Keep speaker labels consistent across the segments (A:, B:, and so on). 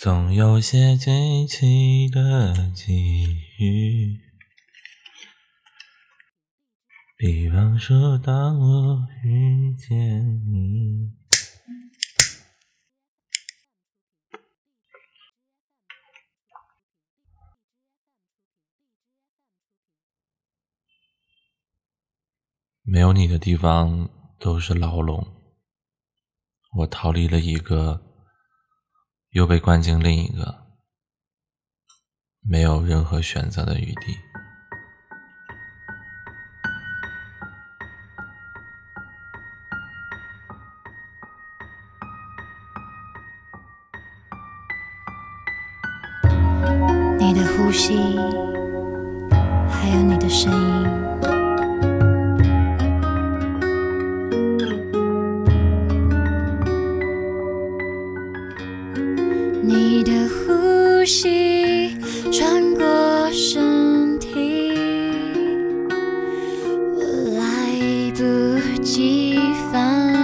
A: 总有些惊奇的际遇比方说当我遇见你。没有你的地方都是牢笼。我逃离了一个又被关进另一个没有任何选择的余地。
B: 你的呼吸还有你的声音。吸穿过身体，我来不及反。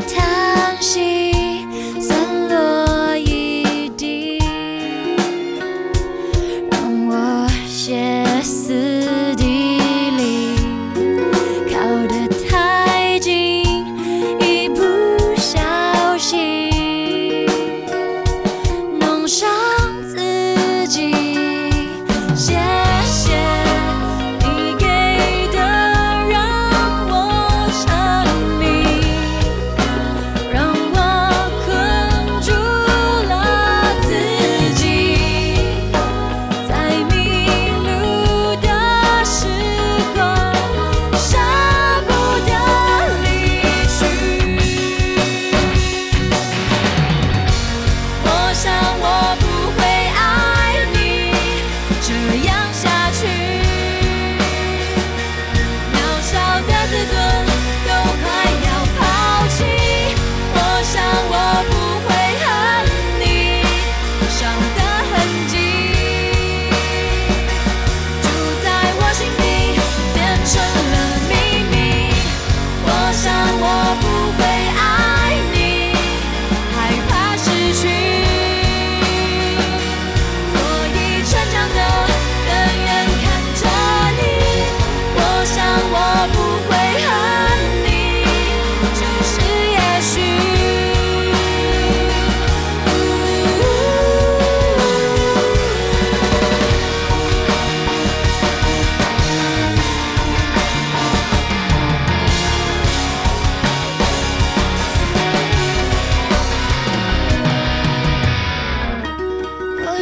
B: 叹息散落一地，让我歇斯底里，靠得太近，一不小心弄伤自己。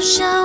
B: 笑